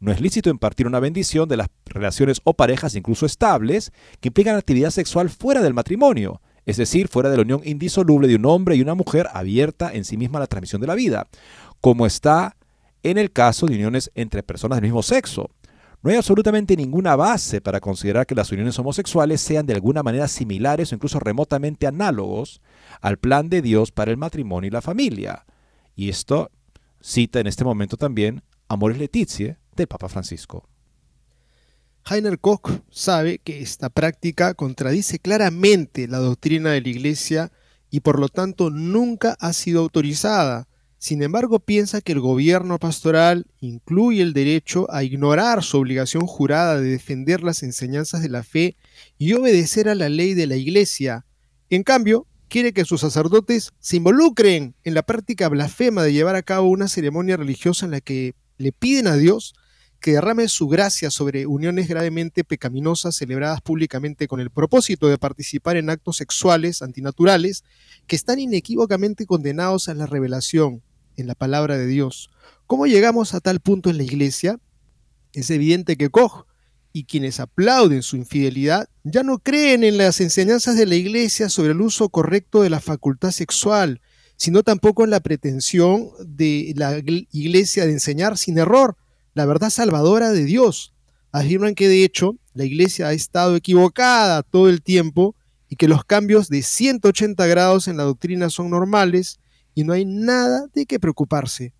No es lícito impartir una bendición de las relaciones o parejas incluso estables que implican actividad sexual fuera del matrimonio, es decir, fuera de la unión indisoluble de un hombre y una mujer abierta en sí misma a la transmisión de la vida, como está en el caso de uniones entre personas del mismo sexo. No hay absolutamente ninguna base para considerar que las uniones homosexuales sean de alguna manera similares o incluso remotamente análogos al plan de Dios para el matrimonio y la familia. Y esto cita en este momento también Amoris Letizie del Papa Francisco. Heiner Koch sabe que esta práctica contradice claramente la doctrina de la Iglesia y por lo tanto nunca ha sido autorizada sin embargo, piensa que el gobierno pastoral incluye el derecho a ignorar su obligación jurada de defender las enseñanzas de la fe y obedecer a la ley de la Iglesia. En cambio, quiere que sus sacerdotes se involucren en la práctica blasfema de llevar a cabo una ceremonia religiosa en la que le piden a Dios que derrame su gracia sobre uniones gravemente pecaminosas celebradas públicamente con el propósito de participar en actos sexuales antinaturales que están inequívocamente condenados a la revelación en la palabra de Dios. ¿Cómo llegamos a tal punto en la iglesia? Es evidente que Koch y quienes aplauden su infidelidad ya no creen en las enseñanzas de la iglesia sobre el uso correcto de la facultad sexual, sino tampoco en la pretensión de la iglesia de enseñar sin error la verdad salvadora de Dios. Afirman que de hecho la iglesia ha estado equivocada todo el tiempo y que los cambios de 180 grados en la doctrina son normales y no hay nada de qué preocuparse.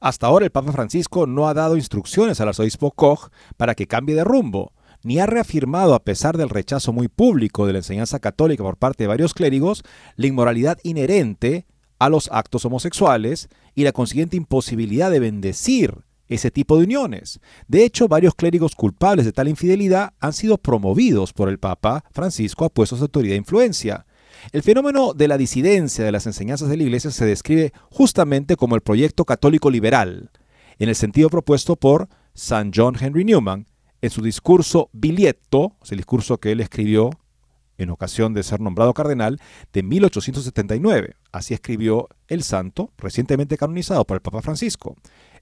Hasta ahora el Papa Francisco no ha dado instrucciones al arzobispo Koch para que cambie de rumbo, ni ha reafirmado, a pesar del rechazo muy público de la enseñanza católica por parte de varios clérigos, la inmoralidad inherente a los actos homosexuales y la consiguiente imposibilidad de bendecir ese tipo de uniones. De hecho, varios clérigos culpables de tal infidelidad han sido promovidos por el Papa Francisco a puestos de autoridad e influencia. El fenómeno de la disidencia de las enseñanzas de la Iglesia se describe justamente como el proyecto católico liberal, en el sentido propuesto por San John Henry Newman en su discurso Bilietto, el discurso que él escribió en ocasión de ser nombrado cardenal, de 1879. Así escribió el santo, recientemente canonizado por el Papa Francisco.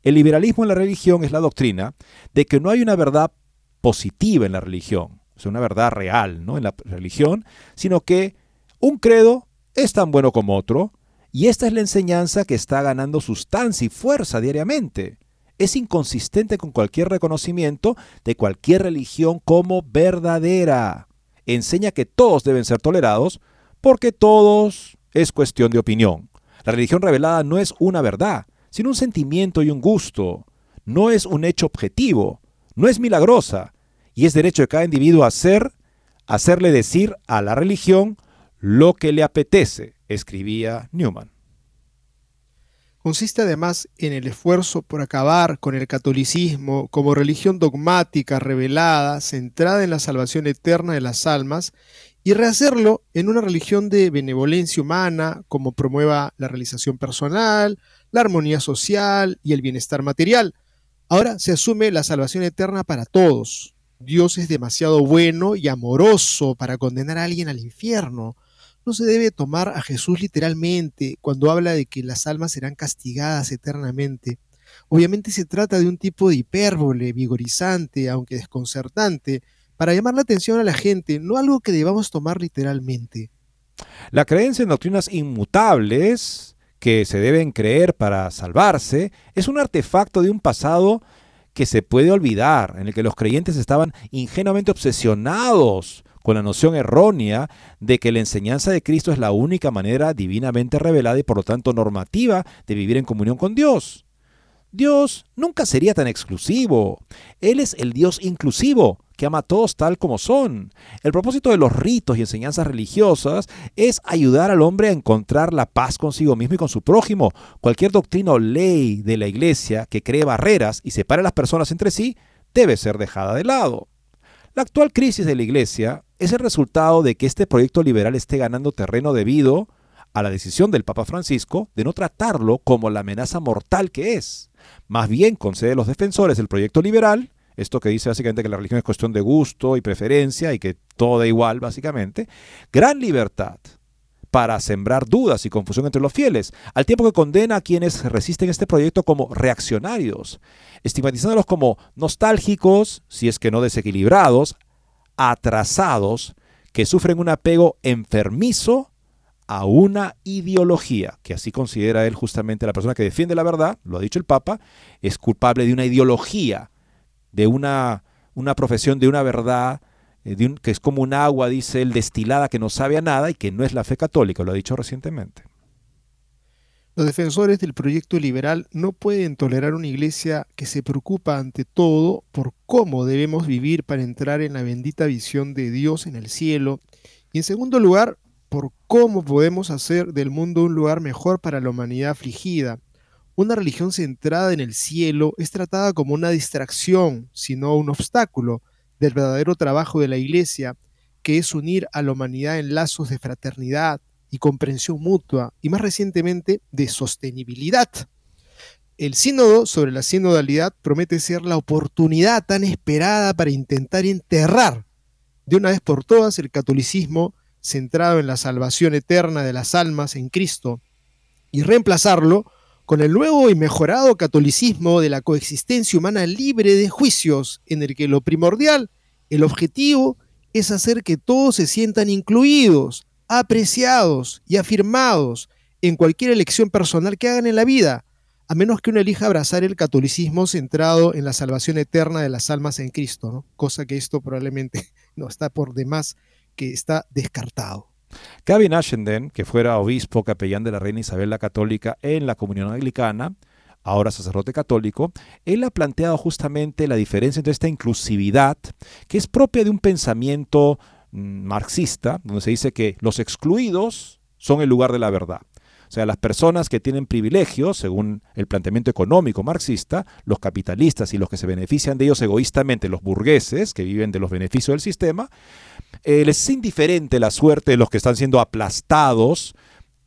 El liberalismo en la religión es la doctrina de que no hay una verdad positiva en la religión, sea, una verdad real ¿no? en la religión, sino que un credo es tan bueno como otro, y esta es la enseñanza que está ganando sustancia y fuerza diariamente. Es inconsistente con cualquier reconocimiento de cualquier religión como verdadera. Enseña que todos deben ser tolerados porque todos es cuestión de opinión. La religión revelada no es una verdad, sino un sentimiento y un gusto. No es un hecho objetivo, no es milagrosa, y es derecho de cada individuo hacer, hacerle decir a la religión lo que le apetece, escribía Newman. Consiste además en el esfuerzo por acabar con el catolicismo como religión dogmática, revelada, centrada en la salvación eterna de las almas, y rehacerlo en una religión de benevolencia humana, como promueva la realización personal, la armonía social y el bienestar material. Ahora se asume la salvación eterna para todos. Dios es demasiado bueno y amoroso para condenar a alguien al infierno no se debe tomar a Jesús literalmente cuando habla de que las almas serán castigadas eternamente. Obviamente se trata de un tipo de hipérbole vigorizante, aunque desconcertante, para llamar la atención a la gente, no algo que debamos tomar literalmente. La creencia en doctrinas inmutables que se deben creer para salvarse es un artefacto de un pasado que se puede olvidar, en el que los creyentes estaban ingenuamente obsesionados con la noción errónea de que la enseñanza de Cristo es la única manera divinamente revelada y por lo tanto normativa de vivir en comunión con Dios. Dios nunca sería tan exclusivo. Él es el Dios inclusivo, que ama a todos tal como son. El propósito de los ritos y enseñanzas religiosas es ayudar al hombre a encontrar la paz consigo mismo y con su prójimo. Cualquier doctrina o ley de la iglesia que cree barreras y separe a las personas entre sí debe ser dejada de lado. La actual crisis de la iglesia es el resultado de que este proyecto liberal esté ganando terreno debido a la decisión del Papa Francisco de no tratarlo como la amenaza mortal que es. Más bien concede a los defensores del proyecto liberal esto que dice básicamente que la religión es cuestión de gusto y preferencia y que todo da igual básicamente, gran libertad para sembrar dudas y confusión entre los fieles, al tiempo que condena a quienes resisten este proyecto como reaccionarios, estigmatizándolos como nostálgicos, si es que no desequilibrados, atrasados, que sufren un apego enfermizo a una ideología, que así considera él justamente la persona que defiende la verdad, lo ha dicho el Papa, es culpable de una ideología, de una, una profesión de una verdad eh, que es como un agua, dice él, destilada que no sabe a nada y que no es la fe católica, lo ha dicho recientemente. Los defensores del proyecto liberal no pueden tolerar una iglesia que se preocupa ante todo por cómo debemos vivir para entrar en la bendita visión de Dios en el cielo y en segundo lugar por cómo podemos hacer del mundo un lugar mejor para la humanidad afligida. Una religión centrada en el cielo es tratada como una distracción, sino un obstáculo del verdadero trabajo de la Iglesia, que es unir a la humanidad en lazos de fraternidad y comprensión mutua, y más recientemente de sostenibilidad. El sínodo sobre la sinodalidad promete ser la oportunidad tan esperada para intentar enterrar de una vez por todas el catolicismo centrado en la salvación eterna de las almas en Cristo y reemplazarlo con el nuevo y mejorado catolicismo de la coexistencia humana libre de juicios, en el que lo primordial, el objetivo, es hacer que todos se sientan incluidos, apreciados y afirmados en cualquier elección personal que hagan en la vida, a menos que uno elija abrazar el catolicismo centrado en la salvación eterna de las almas en Cristo, cosa que esto probablemente no está por demás que está descartado. Gavin Ashenden, que fuera obispo capellán de la reina Isabel la Católica en la comunión anglicana, ahora sacerdote católico, él ha planteado justamente la diferencia entre esta inclusividad, que es propia de un pensamiento mm, marxista, donde se dice que los excluidos son el lugar de la verdad. O sea, las personas que tienen privilegios, según el planteamiento económico marxista, los capitalistas y los que se benefician de ellos egoístamente, los burgueses que viven de los beneficios del sistema, eh, les es indiferente la suerte de los que están siendo aplastados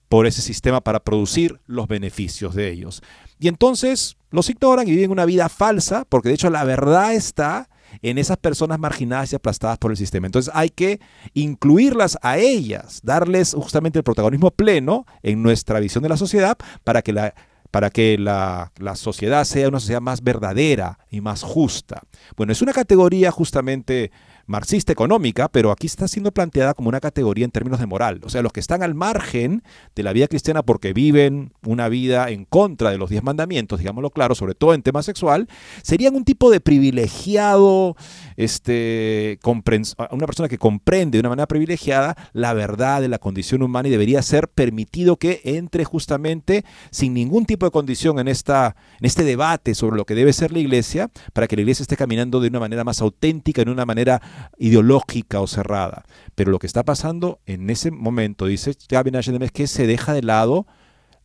por ese sistema para producir los beneficios de ellos. Y entonces los ignoran y viven una vida falsa, porque de hecho la verdad está en esas personas marginadas y aplastadas por el sistema. Entonces hay que incluirlas a ellas, darles justamente el protagonismo pleno en nuestra visión de la sociedad para que la para que la, la, sociedad sea una sociedad más verdadera y más justa. Bueno, es una categoría justamente marxista económica, pero aquí está siendo planteada como una categoría en términos de moral. O sea, los que están al margen de la vida cristiana porque viven una vida en contra de los diez mandamientos, digámoslo claro, sobre todo en tema sexual, serían un tipo de privilegiado, este, una persona que comprende de una manera privilegiada la verdad de la condición humana y debería ser permitido que entre justamente sin ningún tipo de condición en, esta, en este debate sobre lo que debe ser la iglesia, para que la iglesia esté caminando de una manera más auténtica, en una manera ideológica o cerrada. Pero lo que está pasando en ese momento, dice Gavin Ashenden, es que se deja de lado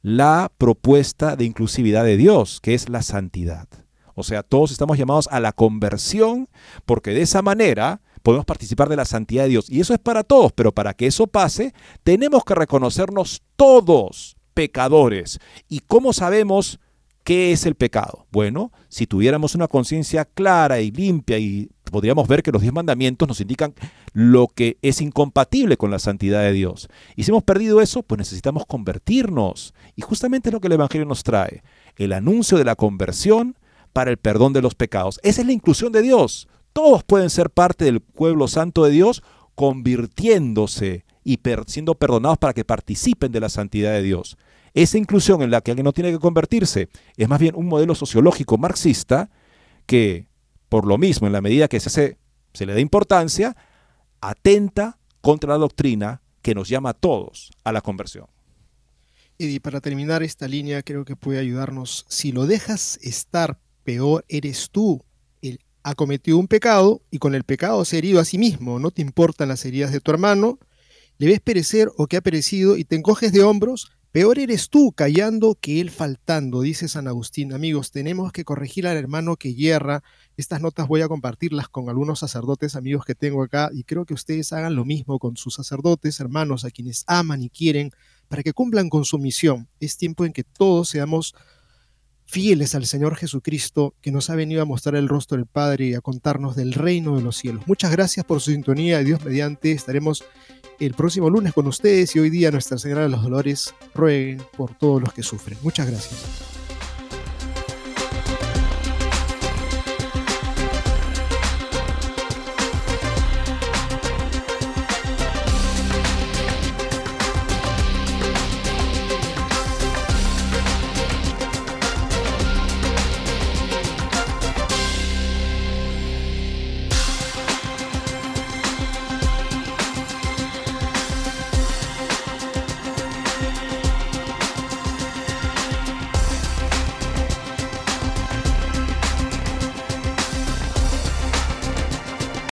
la propuesta de inclusividad de Dios, que es la santidad. O sea, todos estamos llamados a la conversión porque de esa manera podemos participar de la santidad de Dios. Y eso es para todos, pero para que eso pase, tenemos que reconocernos todos pecadores. ¿Y cómo sabemos qué es el pecado? Bueno, si tuviéramos una conciencia clara y limpia y podríamos ver que los diez mandamientos nos indican lo que es incompatible con la santidad de Dios. Y si hemos perdido eso, pues necesitamos convertirnos. Y justamente es lo que el Evangelio nos trae, el anuncio de la conversión para el perdón de los pecados. Esa es la inclusión de Dios. Todos pueden ser parte del pueblo santo de Dios convirtiéndose y siendo perdonados para que participen de la santidad de Dios. Esa inclusión en la que alguien no tiene que convertirse es más bien un modelo sociológico marxista que por lo mismo, en la medida que se, se le da importancia, atenta contra la doctrina que nos llama a todos a la conversión. Y para terminar esta línea, creo que puede ayudarnos. Si lo dejas estar, peor eres tú. Él ha cometido un pecado y con el pecado se ha herido a sí mismo. No te importan las heridas de tu hermano, le ves perecer o que ha perecido y te encoges de hombros Peor eres tú callando que él faltando, dice San Agustín. Amigos, tenemos que corregir al hermano que hierra. Estas notas voy a compartirlas con algunos sacerdotes amigos que tengo acá y creo que ustedes hagan lo mismo con sus sacerdotes, hermanos, a quienes aman y quieren, para que cumplan con su misión. Es tiempo en que todos seamos fieles al Señor Jesucristo, que nos ha venido a mostrar el rostro del Padre y a contarnos del reino de los cielos. Muchas gracias por su sintonía. Dios mediante estaremos el próximo lunes con ustedes y hoy día Nuestra Señora de los Dolores rueguen por todos los que sufren. Muchas gracias.